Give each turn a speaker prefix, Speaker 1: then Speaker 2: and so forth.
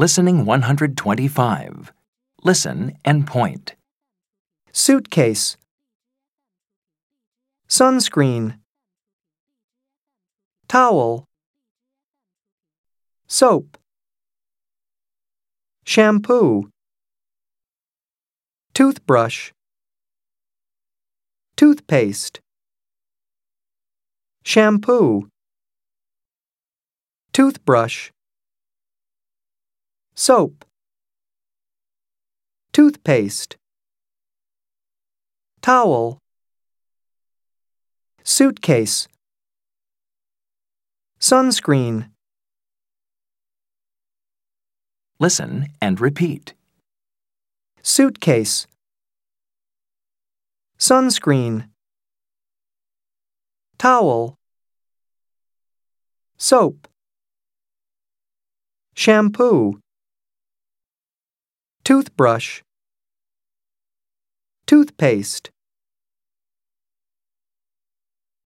Speaker 1: Listening 125. Listen and point.
Speaker 2: Suitcase. Sunscreen. Towel. Soap. Shampoo. Toothbrush. Toothpaste. Shampoo. Toothbrush. Soap. Toothpaste. Towel. Suitcase. Sunscreen.
Speaker 1: Listen and repeat.
Speaker 2: Suitcase. Sunscreen. Towel. Soap. Shampoo. Toothbrush. Toothpaste.